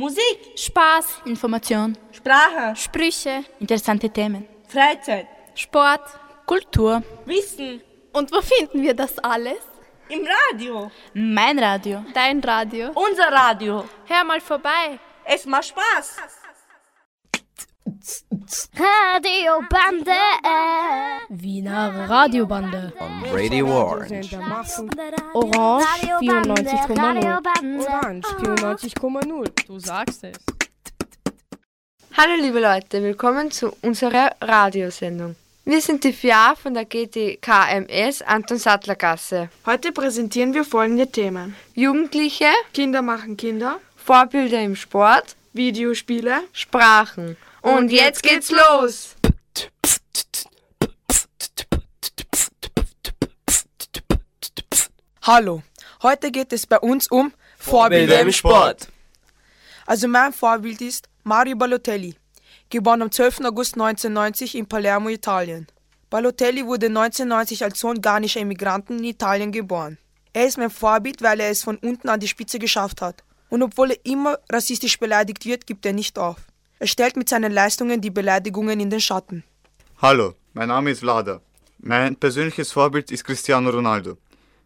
Musik, Spaß, Information, Sprache, Sprüche, interessante Themen, Freizeit, Sport, Kultur. Wissen. Und wo finden wir das alles? Im Radio. Mein Radio. Dein Radio. Unser Radio. Hör mal vorbei. Es macht Spaß. Radiobande. Wiener Radiobande. On Radio Orange. Orange 94,0. Radiobande. Orange 94,0. Du sagst es. Hallo liebe Leute, willkommen zu unserer Radiosendung. Wir sind die FIA von der GTKMS Anton Sattler Gasse. Heute präsentieren wir folgende Themen. Jugendliche, Kinder machen Kinder, Vorbilder im Sport, Videospiele, Sprachen. Und, jetzt geht's los! Hallo, heute geht es bei uns um Vorbilder im Sport. Also mein Vorbild ist Mario Balotelli, geboren am 12. August 1990 in Palermo, Italien. Balotelli wurde 1990 als Sohn ghanaischer Immigranten in Italien geboren. Er ist mein Vorbild, weil er es von unten an die Spitze geschafft hat. Und obwohl er immer rassistisch beleidigt wird, gibt er nicht auf. Er stellt mit seinen Leistungen die Beleidigungen in den Schatten. Hallo, mein Name ist Vlada. Mein persönliches Vorbild ist Cristiano Ronaldo.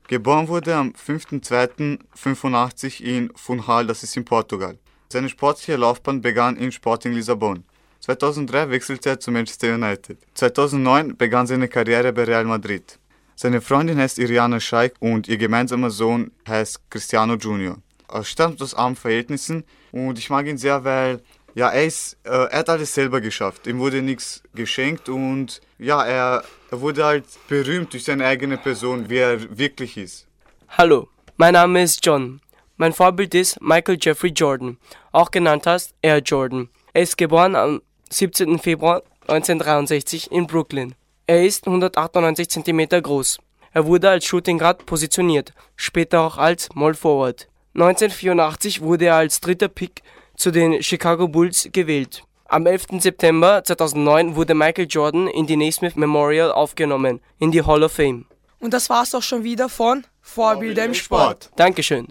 Geboren wurde am 5.2.85 in Funchal, das ist in Portugal. Seine sportliche Laufbahn begann in Sporting Lissabon. 2003 wechselte er zu Manchester United. 2009 begann seine Karriere bei Real Madrid. Seine Freundin heißt Iriana Scheik und ihr gemeinsamer Sohn heißt Cristiano Junior. Er stammt aus armen Verhältnissen und ich mag ihn sehr, weil ja, er, ist, äh, er hat alles selber geschafft. Ihm wurde nichts geschenkt und ja, er, er wurde halt berühmt durch seine eigene Person, wie er wirklich ist. Hallo, mein Name ist John. Mein Vorbild ist Michael Jeffrey Jordan, auch genannt als Air Jordan. Er ist geboren am 17. Februar 1963 in Brooklyn. Er ist 198 cm groß. Er wurde als Shooting Guard positioniert, später auch als Small Forward. 1984 wurde er als dritter Pick zu den Chicago Bulls gewählt. Am 11. September 2009 wurde Michael Jordan in die Naismith Memorial aufgenommen, in die Hall of Fame. Und das war's auch schon wieder von Vorbilder im Sport. Dankeschön.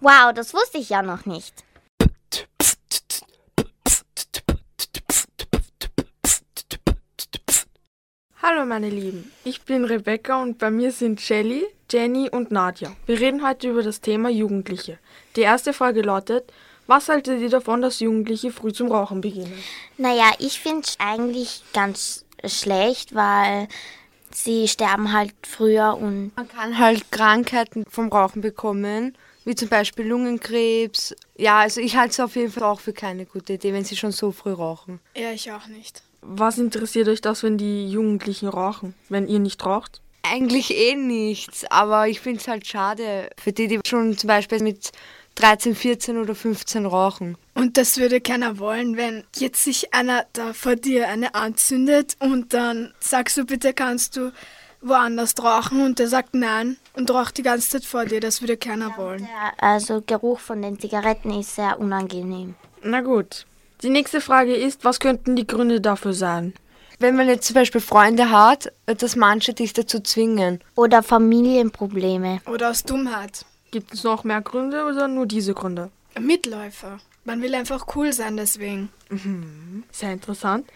Wow, das wusste ich ja noch nicht. Hallo meine Lieben, ich bin Rebecca und bei mir sind Shelly, Jenny und Nadja. Wir reden heute über das Thema Jugendliche. Die erste Frage lautet, was haltet ihr davon, dass Jugendliche früh zum Rauchen beginnen? Naja, ich finde es eigentlich ganz schlecht, weil sie sterben halt früher und Man kann halt Krankheiten vom Rauchen bekommen, wie zum Beispiel Lungenkrebs. Ja, also ich halte es auf jeden Fall auch für keine gute Idee, wenn sie schon so früh rauchen. Ja, ich auch nicht. Was interessiert euch das, wenn die Jugendlichen rauchen, wenn ihr nicht raucht? Eigentlich eh nichts, aber ich finde es halt schade für die, die schon zum Beispiel mit 13, 14 oder 15 rauchen. Und das würde keiner wollen, wenn jetzt sich einer da vor dir eine anzündet und dann sagst du, bitte kannst du woanders rauchen und der sagt nein und raucht die ganze Zeit vor dir. Das würde keiner wollen. der also Geruch von den Zigaretten ist sehr unangenehm. Na gut. Die nächste Frage ist, was könnten die Gründe dafür sein? Wenn man jetzt zum Beispiel Freunde hat, dass manche dich dazu zwingen. Oder Familienprobleme. Oder aus Dummheit. Gibt es noch mehr Gründe oder nur diese Gründe? Mitläufer. Man will einfach cool sein deswegen. Sehr interessant.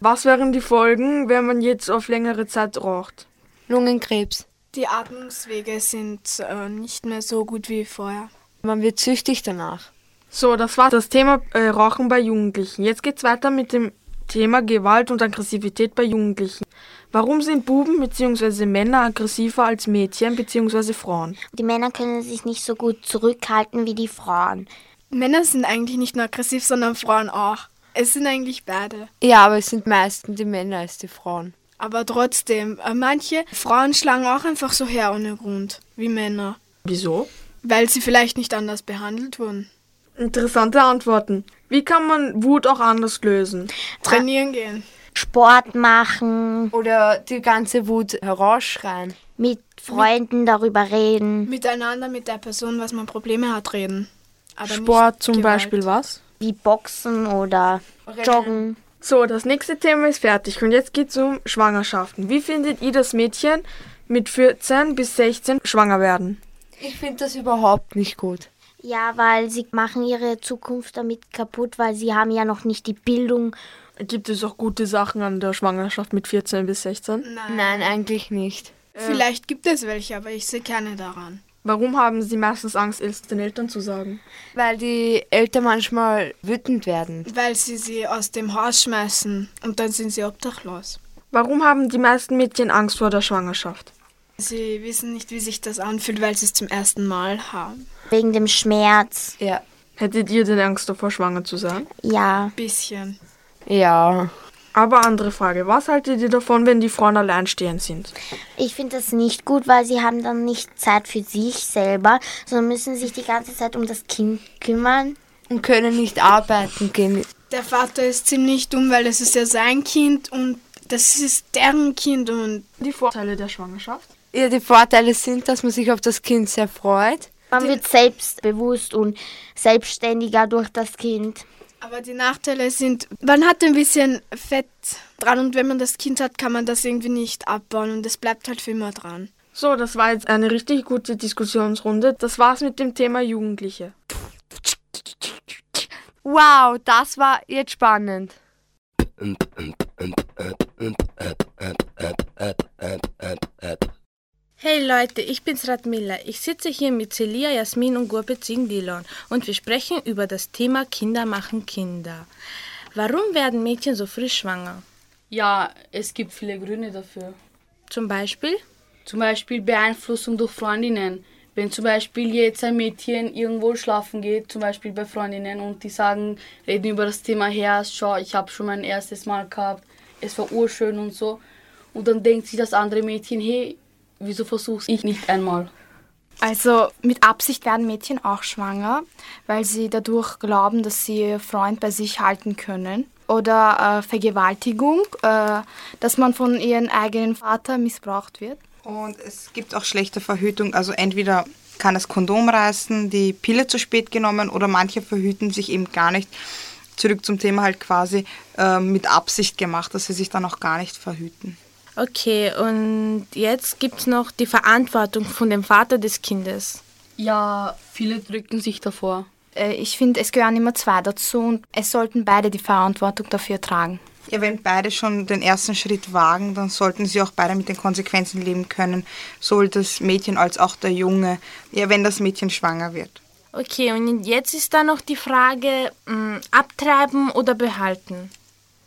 Was wären die Folgen, wenn man jetzt auf längere Zeit raucht? Lungenkrebs. Die Atmungswege sind äh, nicht mehr so gut wie vorher. Man wird süchtig danach. So, das war das Thema äh, Rauchen bei Jugendlichen. Jetzt geht's weiter mit dem Thema Gewalt und Aggressivität bei Jugendlichen. Warum sind Buben bzw. Männer aggressiver als Mädchen bzw. Frauen? Die Männer können sich nicht so gut zurückhalten wie die Frauen. Männer sind eigentlich nicht nur aggressiv, sondern Frauen auch. Es sind eigentlich beide. Ja, aber es sind meistens die Männer als die Frauen. Aber trotzdem, äh, manche Frauen schlagen auch einfach so her ohne Grund, wie Männer. Wieso? Weil sie vielleicht nicht anders behandelt wurden. Interessante Antworten. Wie kann man Wut auch anders lösen? Trainieren gehen. Sport machen, Oder die ganze Wut herausschreien. mit Freunden darüber reden, Miteinander mit der Person, was man Probleme hat, reden. Aber Sport zum Gewalt. Beispiel was? wie Boxen oder Joggen. So, das nächste Thema ist fertig und jetzt geht's um Schwangerschaften. Wie findet ihr das Mädchen mit 14 bis 16 schwanger werden? Ich finde das überhaupt nicht gut. Ja, weil sie machen ihre Zukunft damit kaputt, weil sie haben ja noch nicht die Bildung. Gibt es auch gute Sachen an der Schwangerschaft mit 14 bis 16? Nein. Nein, eigentlich nicht. Vielleicht gibt es welche, aber ich sehe keine daran. Warum haben sie meistens Angst, es den Eltern zu sagen? Weil die Eltern manchmal wütend werden. Weil sie sie aus dem Haus schmeißen und dann sind sie obdachlos. Warum haben die meisten Mädchen Angst vor der Schwangerschaft? Sie wissen nicht, wie sich das anfühlt, weil sie es zum ersten Mal haben. Wegen dem Schmerz. Ja. Hättet ihr denn Angst davor, schwanger zu sein? Ja. Bisschen. Ja. Aber andere Frage, was haltet ihr davon, wenn die Frauen alleinstehend sind? Ich finde das nicht gut, weil sie haben dann nicht Zeit für sich selber, sondern müssen sich die ganze Zeit um das Kind kümmern. Und können nicht arbeiten gehen. Der Vater ist ziemlich dumm, weil es ist ja sein Kind und das ist deren Kind und Die Vorteile der Schwangerschaft? Ja, die Vorteile sind, dass man sich auf das Kind sehr freut. Man wird selbstbewusst und selbstständiger durch das Kind. Aber die Nachteile sind, man hat ein bisschen Fett dran und wenn man das Kind hat, kann man das irgendwie nicht abbauen und es bleibt halt für immer dran. So, das war jetzt eine richtig gute Diskussionsrunde. Das war's mit dem Thema Jugendliche. Wow, das war jetzt spannend. Hey Leute, ich bin's Radmila. Ich sitze hier mit Celia, Jasmin und Gurbet Singdilon und wir sprechen über das Thema Kinder machen Kinder. Warum werden Mädchen so früh schwanger? Ja, es gibt viele Gründe dafür. Zum Beispiel? Zum Beispiel Beeinflussung durch Freundinnen. Wenn zum Beispiel jetzt ein Mädchen irgendwo schlafen geht, zum Beispiel bei Freundinnen, und die sagen, reden über das Thema her, schau, ich habe schon mein erstes Mal gehabt, es war urschön und so. Und dann denkt sich das andere Mädchen, hey, wieso versuch's ich nicht einmal? Also mit Absicht werden Mädchen auch schwanger, weil sie dadurch glauben, dass sie ihr Freund bei sich halten können. Oder äh, Vergewaltigung, äh, dass man von ihrem eigenen Vater missbraucht wird. Und es gibt auch schlechte Verhütung. Also entweder kann das Kondom reißen, die Pille zu spät genommen oder manche verhüten sich eben gar nicht. Zurück zum Thema halt quasi äh, mit Absicht gemacht, dass sie sich dann auch gar nicht verhüten. Okay, und jetzt gibt's noch die Verantwortung von dem Vater des Kindes. Ja, viele drücken sich davor. Äh, ich finde, es gehören immer zwei dazu und es sollten beide die Verantwortung dafür tragen. Ja, wenn beide schon den ersten Schritt wagen, dann sollten sie auch beide mit den Konsequenzen leben können, sowohl das Mädchen als auch der Junge, ja, wenn das Mädchen schwanger wird. Okay, und jetzt ist da noch die Frage, mh, abtreiben oder behalten?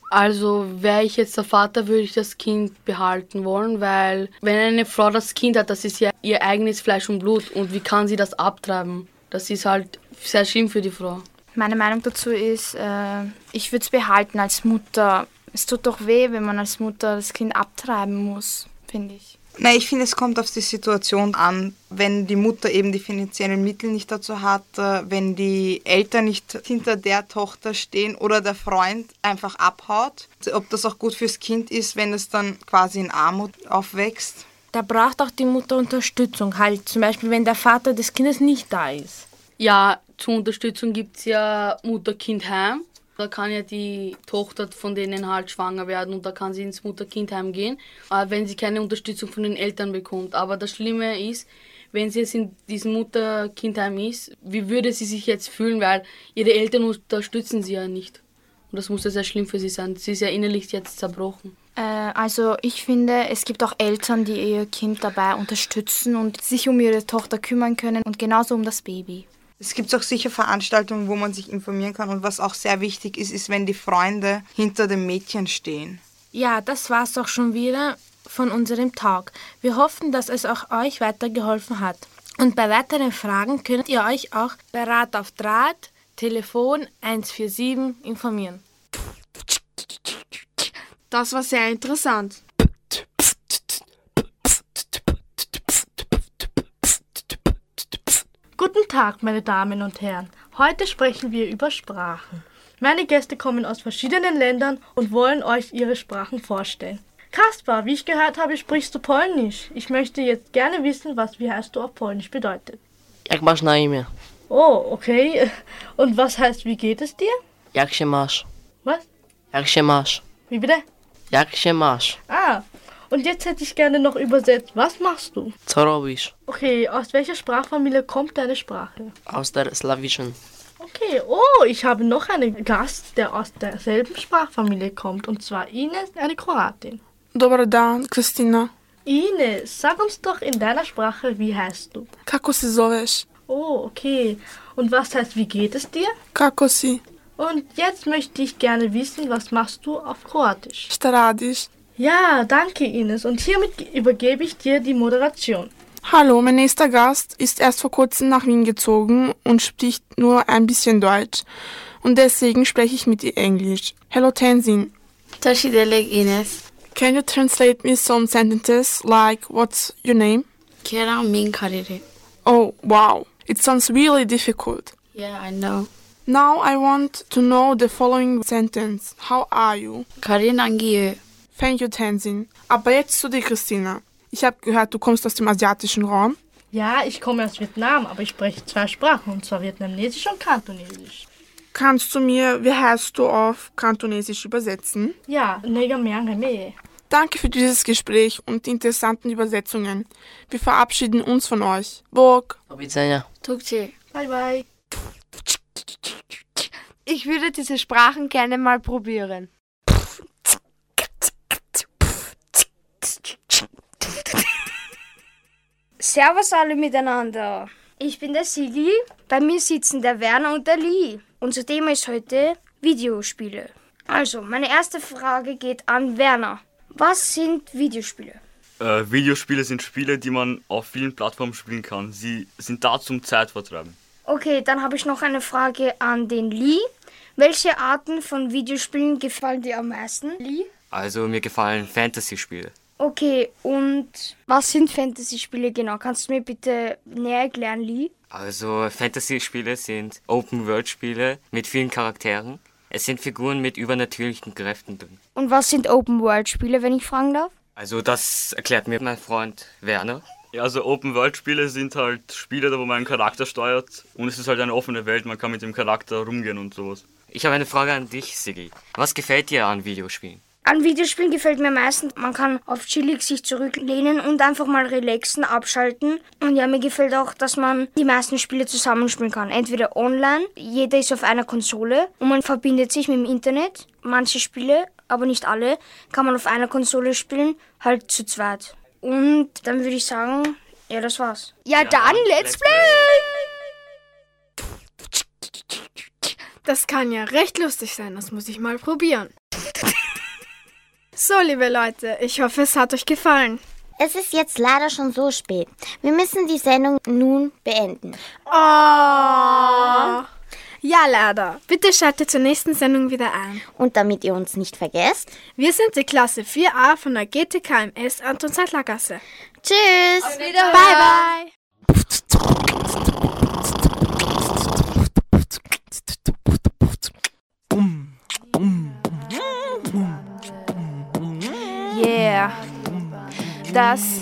Also wäre ich jetzt der Vater, würde ich das Kind behalten wollen, weil wenn eine Frau das Kind hat, das ist ja ihr eigenes Fleisch und Blut und wie kann sie das abtreiben? Das ist halt sehr schlimm für die Frau. Meine Meinung dazu ist, äh, ich würde es behalten als Mutter. Es tut doch weh, wenn man als Mutter das Kind abtreiben muss, finde ich. Na, ich finde, es kommt auf die Situation an. Wenn die Mutter eben die finanziellen Mittel nicht dazu hat, äh, wenn die Eltern nicht hinter der Tochter stehen oder der Freund einfach abhaut, ob das auch gut fürs Kind ist, wenn es dann quasi in Armut aufwächst. Da braucht auch die Mutter Unterstützung, halt zum Beispiel, wenn der Vater des Kindes nicht da ist. Ja, zur Unterstützung gibt es ja Mutter-Kind-Heim. Da kann ja die Tochter von denen halt schwanger werden und da kann sie ins Mutter-Kind-Heim gehen, äh, wenn sie keine Unterstützung von den Eltern bekommt. Aber das Schlimme ist, wenn sie jetzt in diesem Mutter-Kind-Heim ist, wie würde sie sich jetzt fühlen, weil ihre Eltern unterstützen sie ja nicht. Und das muss ja sehr schlimm für sie sein. Sie ist ja innerlich jetzt zerbrochen. Äh, also ich finde, es gibt auch Eltern, die ihr Kind dabei unterstützen und sich um ihre Tochter kümmern können und genauso um das Baby. Es gibt auch sicher Veranstaltungen, wo man sich informieren kann. Und was auch sehr wichtig ist, ist, wenn die Freunde hinter dem Mädchen stehen. Ja, das war's doch schon wieder von unserem Talk. Wir hoffen, dass es auch euch weitergeholfen hat. Und bei weiteren Fragen könnt ihr euch auch bei Rat auf Draht, Telefon 147 informieren. Das war sehr interessant. Guten Tag, meine Damen und Herren. Heute sprechen wir über Sprachen. Meine Gäste kommen aus verschiedenen Ländern und wollen euch ihre Sprachen vorstellen. Kaspar, wie ich gehört habe, sprichst du Polnisch. Ich möchte jetzt gerne wissen, was wie heißt du auf Polnisch bedeutet. Jak masz na imię? Oh, okay. Und was heißt, wie geht es dir? Jak się masz? Was? Jak się masz? Wie bitte? Jak się masz? Ah, Und jetzt hätte ich gerne noch übersetzt. Was machst du? Co robisz? Okay, aus welcher Sprachfamilie kommt deine Sprache? Aus der slawischen. Okay, oh, ich habe noch einen Gast, der aus derselben Sprachfamilie kommt. Und zwar Ines, eine Kroatin. Dobar dan, Kristina. Ines, sag uns doch in deiner Sprache, wie heißt du? Kako se zoveš? Oh, okay. Und was heißt, wie geht es dir? Kako si? Und jetzt möchte ich gerne wissen, was machst du auf Kroatisch? Šta radiš? Ja, danke Ines. Und hiermit übergebe ich dir die Moderation. Hallo, mein nächster Gast ist erst vor kurzem nach Wien gezogen und spricht nur ein bisschen Deutsch. Und deswegen spreche ich mit ihr Englisch. Hello, Tenzin. Taşidelek Ines. Can you translate me some sentences like what's your name? Kerem min. Oh, wow. It sounds really difficult. Yeah, I know. Now I want to know the following sentence. How are you? Karin Angiö. Thank you, Tenzin. Aber jetzt zu dir, Christina. Ich habe gehört, du kommst aus dem asiatischen Raum. Ja, ich komme aus Vietnam, aber ich spreche zwei Sprachen, und zwar Vietnamesisch und Kantonesisch. Kannst du mir, wie heißt du auf Kantonesisch übersetzen? Ja, Nega Meangame. Danke für dieses Gespräch und die interessanten Übersetzungen. Wir verabschieden uns von euch. Tukci. Bye bye. Ich würde diese Sprachen gerne mal probieren. Servus alle miteinander. Ich bin der Sigi. Bei mir sitzen der Werner und der Lee. Unser Thema ist heute Videospiele. Also, meine erste Frage geht an Werner. Was sind Videospiele? Äh, Videospiele sind Spiele, die man auf vielen Plattformen spielen kann. Sie sind da zum Zeitvertreiben. Okay, dann habe ich noch eine Frage an den Lee. Welche Arten von Videospielen gefallen dir am meisten, Lee? Also mir gefallen Fantasy-Spiele. Okay, und was sind Fantasy-Spiele genau? Kannst du mir bitte näher erklären, Lee? Also Fantasy-Spiele sind Open-World-Spiele mit vielen Charakteren. Es sind Figuren mit übernatürlichen Kräften drin. Und was sind Open-World-Spiele, wenn ich fragen darf? Also das erklärt mir mein Freund Werner. Ja, also Open-World-Spiele sind halt Spiele, da wo man einen Charakter steuert und es ist halt eine offene Welt, man kann mit dem Charakter rumgehen und sowas. Ich habe eine Frage an dich, Sigi. Was gefällt dir an Videospielen? An Videospielen gefällt mir meistens, man kann auf chillig sich zurücklehnen und einfach mal relaxen, abschalten. Und ja, mir gefällt auch, dass man die meisten Spiele zusammenspielen kann. Entweder online, jeder ist auf einer Konsole und man verbindet sich mit dem Internet. Manche Spiele, aber nicht alle, kann man auf einer Konsole spielen, halt zu zweit. Und dann würde ich sagen, ja, das war's. Ja, dann, let's play! Das kann ja recht lustig sein, das muss ich mal probieren. So, liebe Leute, ich hoffe, es hat euch gefallen. Es ist jetzt leider schon so spät. Wir müssen die Sendung nun beenden. Oh. Ja, leider. Bitte schaltet zur nächsten Sendung wieder ein. Und damit ihr uns nicht vergesst, wir sind die Klasse 4a von der GTKMS Anton Zeitlergasse. Tschüss. Auf Wiederhören. Bye, bye. Yeah, das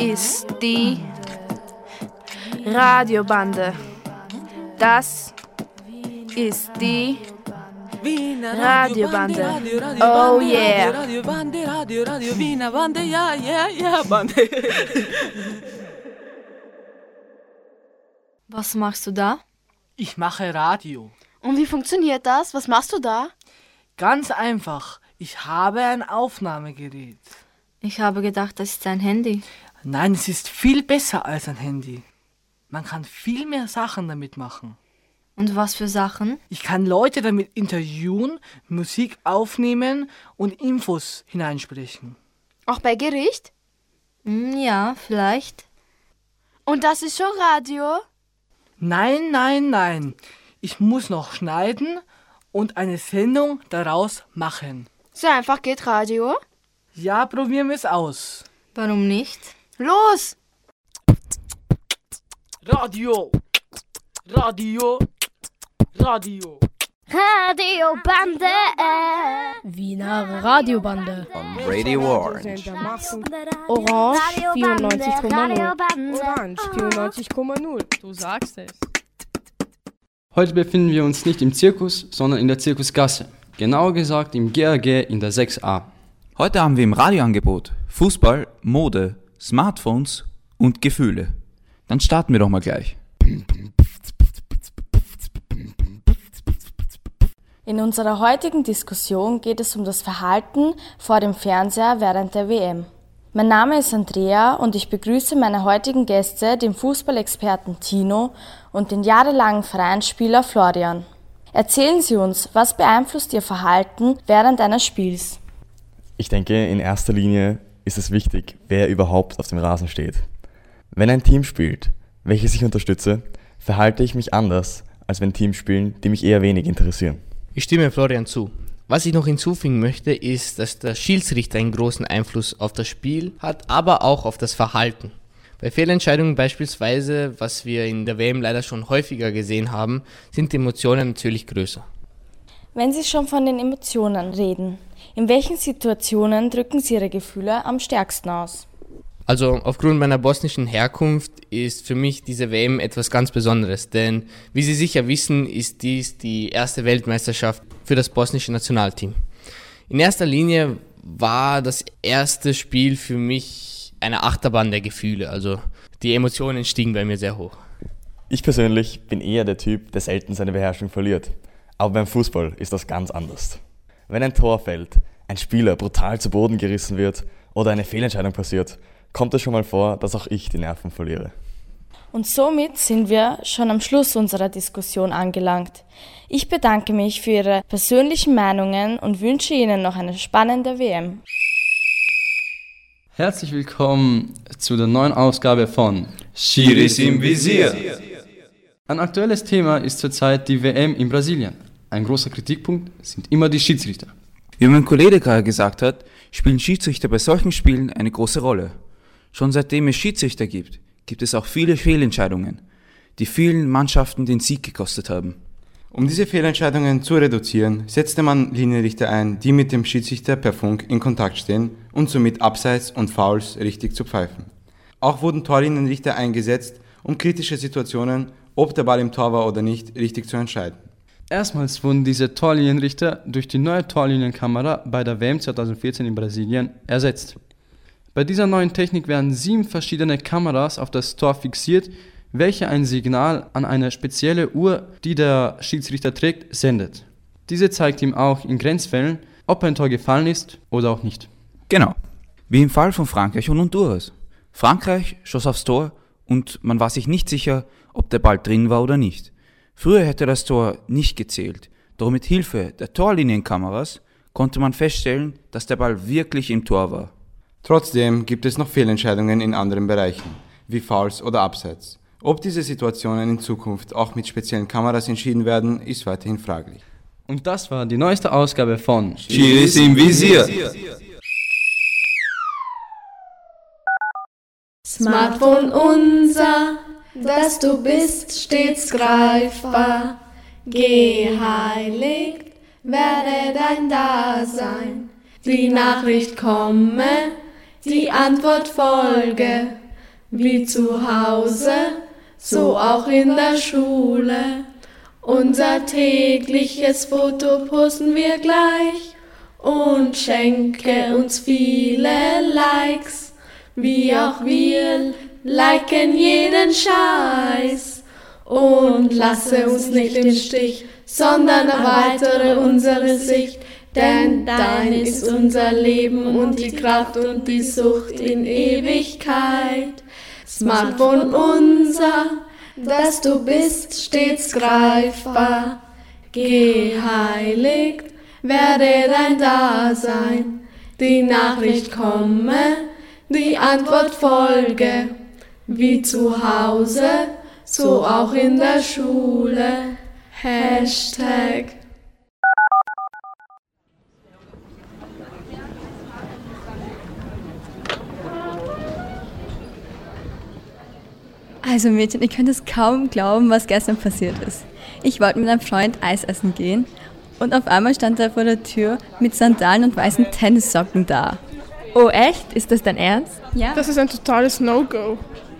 ist die Radiobande. Das ist die Radiobande. Oh yeah. Radiobande, Radio, Radio, Wiener Bande, ja, ja, ja, Bande. Was machst du da? Ich mache Radio. Und wie funktioniert das? Was machst du da? Ganz einfach. Ich habe ein Aufnahmegerät. Ich habe gedacht, das ist ein Handy. Nein, es ist viel besser als ein Handy. Man kann viel mehr Sachen damit machen. Und was für Sachen? Ich kann Leute damit interviewen, Musik aufnehmen und Infos hineinsprechen. Auch bei Gericht? Ja, vielleicht. Und das ist schon Radio? Nein, nein, nein. Ich muss noch schneiden und eine Sendung daraus machen. So einfach geht Radio? Ja, probieren wir es aus. Warum nicht? Los! Radio! Radio! Radio! Radiobande! Wiener Radiobande. On Radio Orange. Orange 94,0. Orange 94,0. Du sagst es. Heute befinden wir uns nicht im Zirkus, sondern in der Zirkusgasse. Genauer gesagt im GRG in der 6a. Heute haben wir im Radioangebot Fußball, Mode, Smartphones und Gefühle. Dann starten wir doch mal gleich. In unserer heutigen Diskussion geht es um das Verhalten vor dem Fernseher während der WM. Mein Name ist Andrea und ich begrüße meine heutigen Gäste, den Fußballexperten Tino und den jahrelangen Vereinsspieler Florian. Erzählen Sie uns, was beeinflusst Ihr Verhalten während eines Spiels? Ich denke, in erster Linie ist es wichtig, wer überhaupt auf dem Rasen steht. Wenn ein Team spielt, welches ich unterstütze, verhalte ich mich anders, als wenn Teams spielen, die mich eher wenig interessieren. Ich stimme Florian zu. Was ich noch hinzufügen möchte, ist, dass der Schiedsrichter einen großen Einfluss auf das Spiel hat, aber auch auf das Verhalten. Bei Fehlentscheidungen beispielsweise, was wir in der WM leider schon häufiger gesehen haben, sind die Emotionen natürlich größer. Wenn Sie schon von den Emotionen reden, in welchen Situationen drücken Sie Ihre Gefühle am stärksten aus? Also aufgrund meiner bosnischen Herkunft ist für mich diese WM etwas ganz Besonderes, denn wie Sie sicher wissen, ist dies die erste Weltmeisterschaft für das bosnische Nationalteam. In erster Linie war das erste Spiel für mich eine Achterbahn der Gefühle, also die Emotionen stiegen bei mir sehr hoch. Ich persönlich bin eher der Typ, der selten seine Beherrschung verliert. Aber beim Fußball ist das ganz anders. Wenn ein Tor fällt, ein Spieler brutal zu Boden gerissen wird oder eine Fehlentscheidung passiert, kommt es schon mal vor, dass auch ich die Nerven verliere. Und somit sind wir schon am Schluss unserer Diskussion angelangt. Ich bedanke mich für Ihre persönlichen Meinungen und wünsche Ihnen noch eine spannende WM. Herzlich willkommen zu der neuen Ausgabe von Schiris im Visier. Ein aktuelles Thema ist zurzeit die WM in Brasilien. Ein großer Kritikpunkt sind immer die Schiedsrichter. Wie mein Kollege gerade gesagt hat, spielen Schiedsrichter bei solchen Spielen eine große Rolle. Schon seitdem es Schiedsrichter gibt, gibt es auch viele Fehlentscheidungen, die vielen Mannschaften den Sieg gekostet haben. Um diese Fehlentscheidungen zu reduzieren, setzte man Linienrichter ein, die mit dem Schiedsrichter per Funk in Kontakt stehen und somit Abseits und Fouls richtig zu pfeifen. Auch wurden Torlinienrichter eingesetzt, um kritische Situationen, ob der Ball im Tor war oder nicht, richtig zu entscheiden. Erstmals wurden diese Torlinienrichter durch die neue Torlinienkamera bei der WM 2014 in Brasilien ersetzt. Bei dieser neuen Technik werden sieben verschiedene Kameras auf das Tor fixiert, welche ein Signal an eine spezielle Uhr, die der Schiedsrichter trägt, sendet. Diese zeigt ihm auch in Grenzfällen, ob ein Tor gefallen ist oder auch nicht. Genau. Wie im Fall von Frankreich und Honduras. Frankreich schoss aufs Tor und man war sich nicht sicher, ob der Ball drin war oder nicht. Früher hätte das Tor nicht gezählt, doch mit Hilfe der Torlinienkameras konnte man feststellen, dass der Ball wirklich im Tor war. Trotzdem gibt es noch Fehlentscheidungen in anderen Bereichen, wie Fouls oder Abseits. Ob diese Situationen in Zukunft auch mit speziellen Kameras entschieden werden, ist weiterhin fraglich. Und das war die neueste Ausgabe von Chiris im Visier. Smartphone unser, das du bist, stets greifbar. Geheiligt werde dein Dasein. Die Nachricht komme, die Antwort folge. Wie zu Hause, so auch in der Schule. Unser tägliches Foto posten wir gleich und schenke uns viele Likes. Wie auch wir liken jeden Scheiß und lasse uns nicht im Stich, sondern erweitere unsere Sicht. Denn dein ist unser Leben und die Kraft und die Sucht in Ewigkeit. Smartphone unser, das du bist, stets greifbar. Geheiligt werde dein Dasein, die Nachricht komme, die Antwort folge, wie zu Hause, so auch in der Schule. Hashtag Also Mädchen, ich könnte es kaum glauben, was gestern passiert ist. Ich wollte mit einem Freund Eis essen gehen und auf einmal stand er vor der Tür mit Sandalen und weißen Tennissocken da. Oh echt? Ist das dein Ernst? Ja. Das ist ein totales No-Go.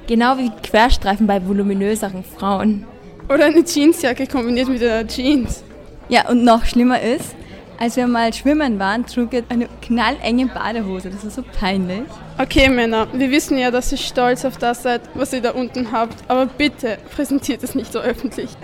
Genau wie Querstreifen bei voluminöseren Frauen. Oder eine Jeansjacke kombiniert mit einer Jeans. Ja, und noch schlimmer ist, Als wir mal schwimmen waren, trug er eine knallenge Badehose. Das war so peinlich. Okay, Männer, wir wissen ja, dass ihr stolz auf das seid, was ihr da unten habt. Aber bitte präsentiert es nicht so öffentlich.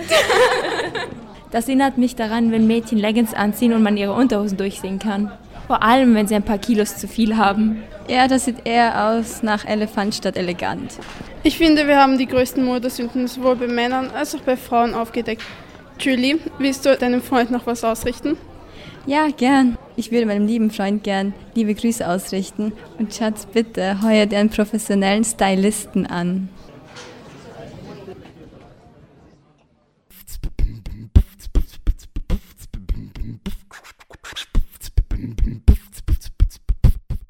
Das erinnert mich daran, wenn Mädchen Leggings anziehen und man ihre Unterhosen durchsehen kann. Vor allem, wenn sie ein paar Kilos zu viel haben. Ja, das sieht eher aus nach Elefant statt elegant. Ich finde, wir haben die größten Modesünden sowohl bei Männern als auch bei Frauen aufgedeckt. Julie, willst du deinem Freund noch was ausrichten? Ja, gern. Ich würde meinem lieben Freund gern liebe Grüße ausrichten. Und Schatz, bitte heuer einen professionellen Stylisten an.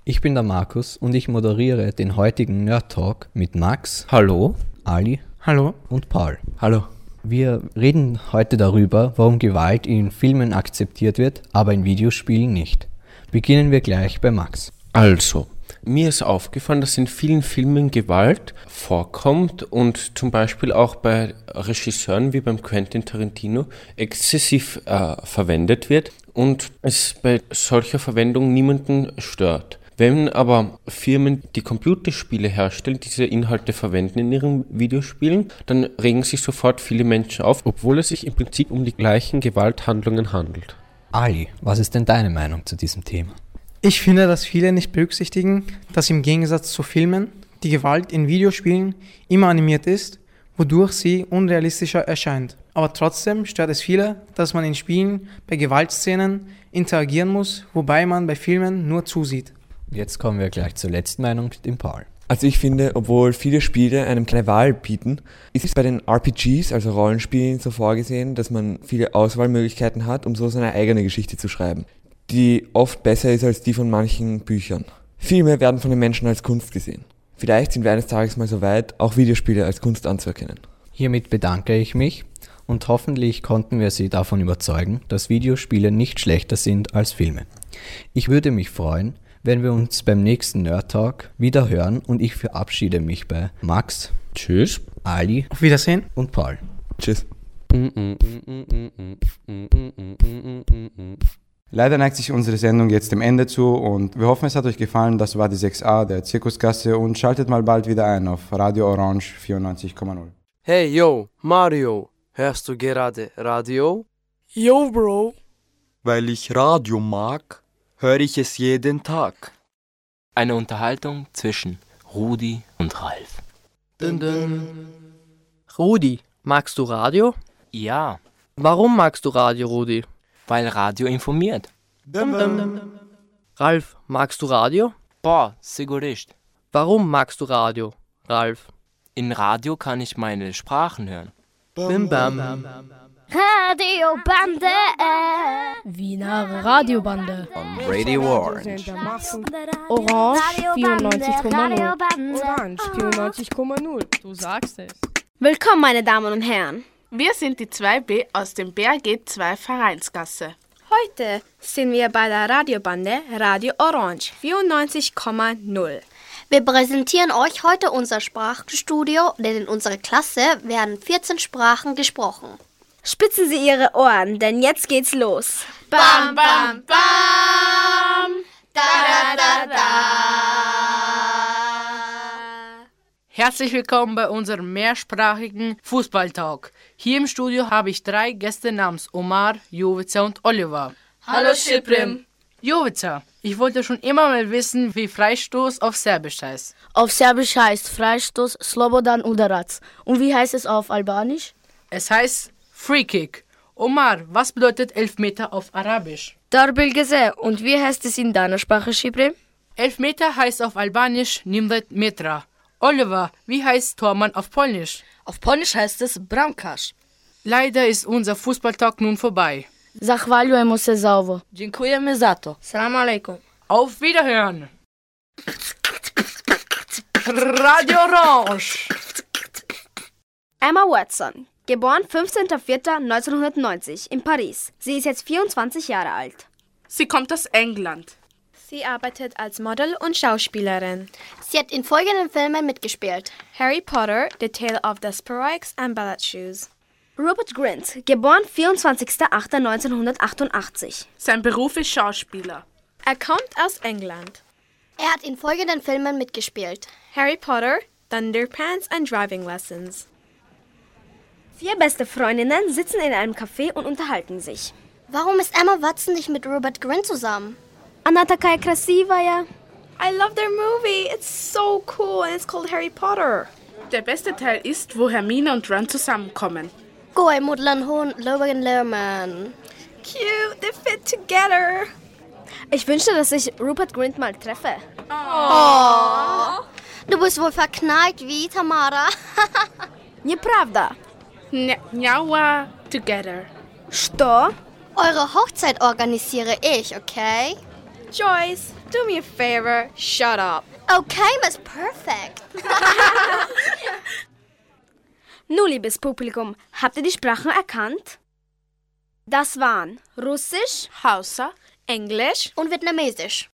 Ich bin der Markus und ich moderiere den heutigen Nerd Talk mit Max. Hallo. Ali. Hallo. Und Paul. Hallo. Wir reden heute darüber, warum Gewalt in Filmen akzeptiert wird, aber in Videospielen nicht. Beginnen wir gleich bei Max. Also, mir ist aufgefallen, dass in vielen Filmen Gewalt vorkommt und zum Beispiel auch bei Regisseuren wie beim Quentin Tarantino exzessiv äh, verwendet wird und es bei solcher Verwendung niemanden stört. Wenn aber Firmen, die Computerspiele herstellen, diese Inhalte verwenden in ihren Videospielen, dann regen sich sofort viele Menschen auf, obwohl es sich im Prinzip um die gleichen Gewalthandlungen handelt. Ali, was ist denn deine Meinung zu diesem Thema? Ich finde, dass viele nicht berücksichtigen, dass im Gegensatz zu Filmen die Gewalt in Videospielen immer animiert ist, wodurch sie unrealistischer erscheint. Aber trotzdem stört es viele, dass man in Spielen bei Gewaltszenen interagieren muss, wobei man bei Filmen nur zusieht. Jetzt kommen wir gleich zur letzten Meinung mit dem Paul. Also ich finde, obwohl viele Spiele einem keine Wahl bieten, ist es bei den RPGs, also Rollenspielen, so vorgesehen, dass man viele Auswahlmöglichkeiten hat, um so seine eigene Geschichte zu schreiben, die oft besser ist als die von manchen Büchern. Filme werden von den Menschen als Kunst gesehen. Vielleicht sind wir eines Tages mal so weit, auch Videospiele als Kunst anzuerkennen. Hiermit bedanke ich mich und hoffentlich konnten wir Sie davon überzeugen, dass Videospiele nicht schlechter sind als Filme. Ich würde mich freuen, wenn wir uns beim nächsten Nerd Talk wieder hören und ich verabschiede mich bei Max. Tschüss. Ali. Auf Wiedersehen. Und Paul. Tschüss. Leider neigt sich unsere Sendung jetzt dem Ende zu und wir hoffen, es hat euch gefallen. Das war die 6a der Zirkuskasse und schaltet mal bald wieder ein auf Radio Orange 94,0. Hey yo, Mario, hörst du gerade Radio? Yo, Bro. Weil ich Radio mag, höre ich es jeden Tag. Eine Unterhaltung zwischen Rudi und Ralf. Dun dun. Rudi, magst du Radio? Ja. Warum magst du Radio, Rudi? Weil Radio informiert. Dum. Ralf, magst du Radio? Boah, sigurist. Warum magst du Radio, Ralf? In Radio kann ich meine Sprachen hören. Bim bam. Radiobande. Wiener Radiobande. On Radio Orange. Orange 94,0. Orange 94,0. Du sagst es. Willkommen, meine Damen und Herren. Wir sind die 2B aus dem BRG 2 Vereinsgasse. Heute sind wir bei der Radiobande Radio Orange 94,0. Wir präsentieren euch heute unser Sprachstudio, denn in unserer Klasse werden 14 Sprachen gesprochen. Spitzen Sie Ihre Ohren, denn jetzt geht's los. Bam, bam, bam. Da, da, da, da. Herzlich willkommen bei unserem mehrsprachigen Fußballtalk. Hier im Studio habe ich drei Gäste namens Omar, Jovica und Oliver. Hallo Schiprim. Jovica, ich wollte schon immer mal wissen, wie Freistoß auf Serbisch heißt. Auf Serbisch heißt Freistoß Slobodan Udarac. Und wie heißt es auf Albanisch? Es heißt Free Kick. Omar, was bedeutet Elfmeter auf Arabisch? Darbilgese. Und wie heißt es in deiner Sprache, Schiprim? Elfmeter heißt auf Albanisch Nimdet Metra. Oliver, wie heißt Tormann auf Polnisch? Auf Polnisch heißt es Bramkarz. Leider ist unser Fußballtag nun vorbei. Zahvaljujemo se za ovo. Dziękujemy za to. Salam alaikum. Auf Wiederhören. Radio Orange. Emma Watson, geboren 15.04.1990 in Paris. Sie ist jetzt 24 Jahre alt. Sie kommt aus England. Sie arbeitet als Model und Schauspielerin. Sie hat in folgenden Filmen mitgespielt: Harry Potter, The Tale of the Sparrows and Ballet Shoes. Rupert Grint, geboren 24.08.1988. Sein Beruf ist Schauspieler. Er kommt aus England. Er hat in folgenden Filmen mitgespielt. Harry Potter, Thunderpants and Driving Lessons. Vier beste Freundinnen sitzen in einem Café und unterhalten sich. Warum ist Emma Watson nicht mit Rupert Grint zusammen? Она такая красивая. I love their movie. It's so cool and it's called Harry Potter. Der beste Teil ist, wo Hermine und Ron zusammenkommen. Goy Mudlan Hon Logan Lerman. Cute, they fit together. Ich wünschte, dass ich Rupert Grint mal treffe. Oh. Du bist wohl verknallt wie Tamara. Nieprawda. Niała together. Что? Eure Hochzeit organisiere ich, okay? Joyce, do me a favor. Shut up. Okay, Miss Perfect. Nun, liebes Publikum, habt ihr die Sprachen erkannt? Das waren Russisch, Hausa, Englisch und Vietnamesisch.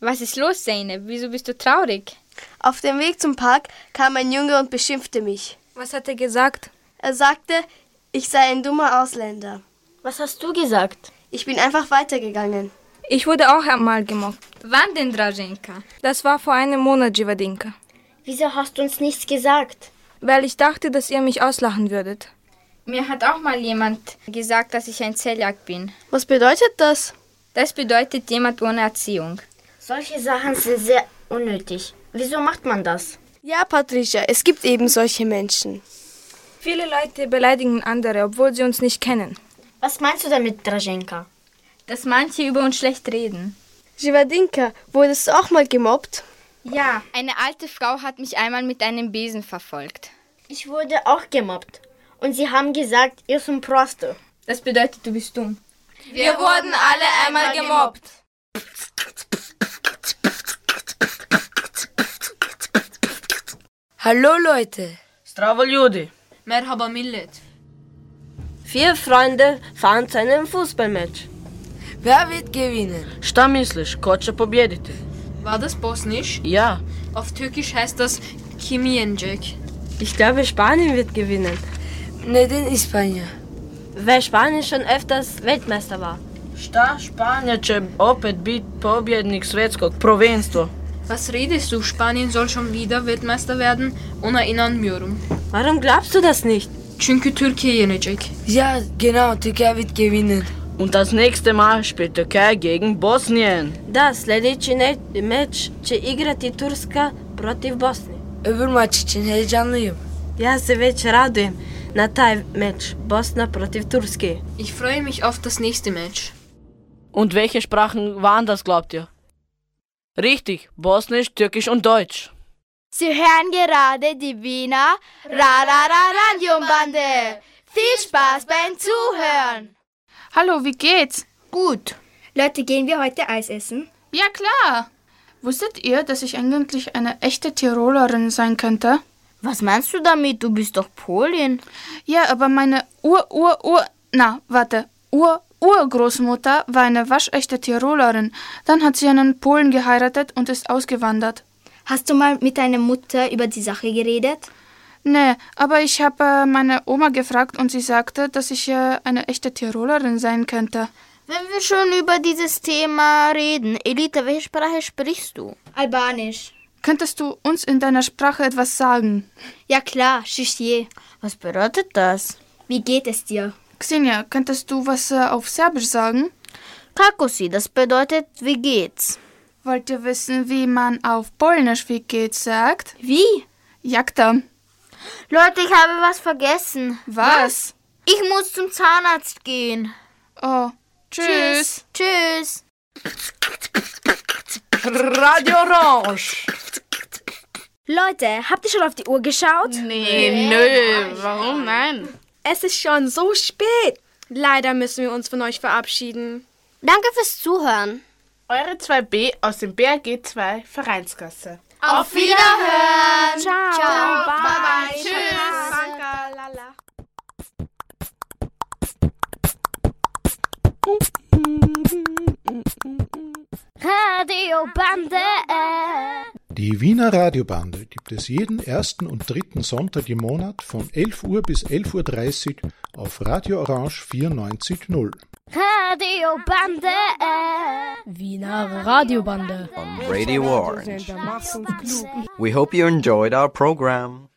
Was ist los, Zeynep? Wieso bist du traurig? Auf dem Weg zum Park kam ein Junge und beschimpfte mich. Was hat er gesagt? Er sagte, ich sei ein dummer Ausländer. Was hast du gesagt? Ich bin einfach weitergegangen. Ich wurde auch einmal gemobbt. Wann denn, Draženka? Das war vor einem Monat, Jivadinka. Wieso hast du uns nichts gesagt? Weil ich dachte, dass ihr mich auslachen würdet. Mir hat auch mal jemand gesagt, dass ich ein Zelljagd bin. Was bedeutet das? Das bedeutet jemand ohne Erziehung. Solche Sachen sind sehr unnötig. Wieso macht man das? Ja, Patricia, es gibt eben solche Menschen. Viele Leute beleidigen andere, obwohl sie uns nicht kennen. Was meinst du damit, Draženka? Dass manche über uns schlecht reden. Jivadinka, wurdest du auch mal gemobbt? Ja, eine alte Frau hat mich einmal mit einem Besen verfolgt. Ich wurde auch gemobbt. Und sie haben gesagt, ihr seid prosto. Das bedeutet, du bist dumm. Wir wurden alle einmal gemobbt. Hallo Leute. Strava Ljudi. Merhaba Millet. Vier Freunde fahren zu einem Fußballmatch. Wer wird gewinnen? Šta misliš, ko? War das Bosnisch? Ja. Auf Türkisch heißt das Kimienjek. Ich glaube, Spanien wird gewinnen. Neden Ispanja. Weil Spanien schon öfters Weltmeister war. Šta Spanija će opet biti pobjednik svetskog prvenstva? Was redest du? Spanien soll schon wieder Weltmeister werden? Ona inanmıyorum. Warum glaubst du das nicht? Çünkü Türkiye yenecek. Ja, genau, Türkei wird gewinnen. Und das nächste Mal spielt Türkei gegen Bosnien. Да, следващи матч će igrati Turska protiv Bosne. Öbür maç için heyecanlıyım. Ja se već radujem na taj meč Bosna protiv Turske. Ich freue mich auf das nächste Match. Und welche Sprachen waren das, glaubt ihr? Richtig, Bosnisch, Türkisch und Deutsch. Sie hören gerade die Wiener Ra-Ra-Ra-Radiobande. Viel Spaß beim Zuhören. Hallo, wie geht's? Gut. Leute, gehen wir heute Eis essen? Ja, klar. Wusstet ihr, dass ich eigentlich eine echte Tirolerin sein könnte? Was meinst du damit? Du bist doch Polin. Ja, aber meine Ur-Ur-Ur... Na, warte. Ur-Urgroßmutter war eine waschechte Tirolerin. Dann hat sie einen Polen geheiratet und ist ausgewandert. Hast du mal mit deiner Mutter über die Sache geredet? Nee, aber ich habe äh, meine Oma gefragt und sie sagte, dass ich äh, eine echte Tirolerin sein könnte. Wenn wir schon über dieses Thema reden, Elita, welche Sprache sprichst du? Albanisch. Könntest du uns in deiner Sprache etwas sagen? Ja klar, Shishye. Was bedeutet das? Wie geht es dir? Xenia, könntest du was äh, auf Serbisch sagen? Kakosi, das bedeutet, wie geht's? Wollt ihr wissen, wie man auf Polnisch wie geht's sagt? Wie? Jagda. Leute, ich habe was vergessen. Was? Ich muss zum Zahnarzt gehen. Oh, tschüss. Tschüss. Radio Orange. Leute, habt ihr schon auf die Uhr geschaut? Nee, nö, warum nein? Es ist schon so spät. Leider müssen wir uns von euch verabschieden. Danke fürs Zuhören. Eure 2b aus dem BRG 2 Vereinskasse. Auf Wiederhören. Ciao. Ciao. Bye. Bye. Tschüss. Tschüss. Danke. Lala. Radio Bande. Die Wiener Radiobande, gibt es jeden ersten und dritten Sonntag im Monat von 11 Uhr bis 11.30 Uhr auf Radio Orange 94.0. Radiobande. Wiener Radiobande. On Radio Orange. We hope you enjoyed our program.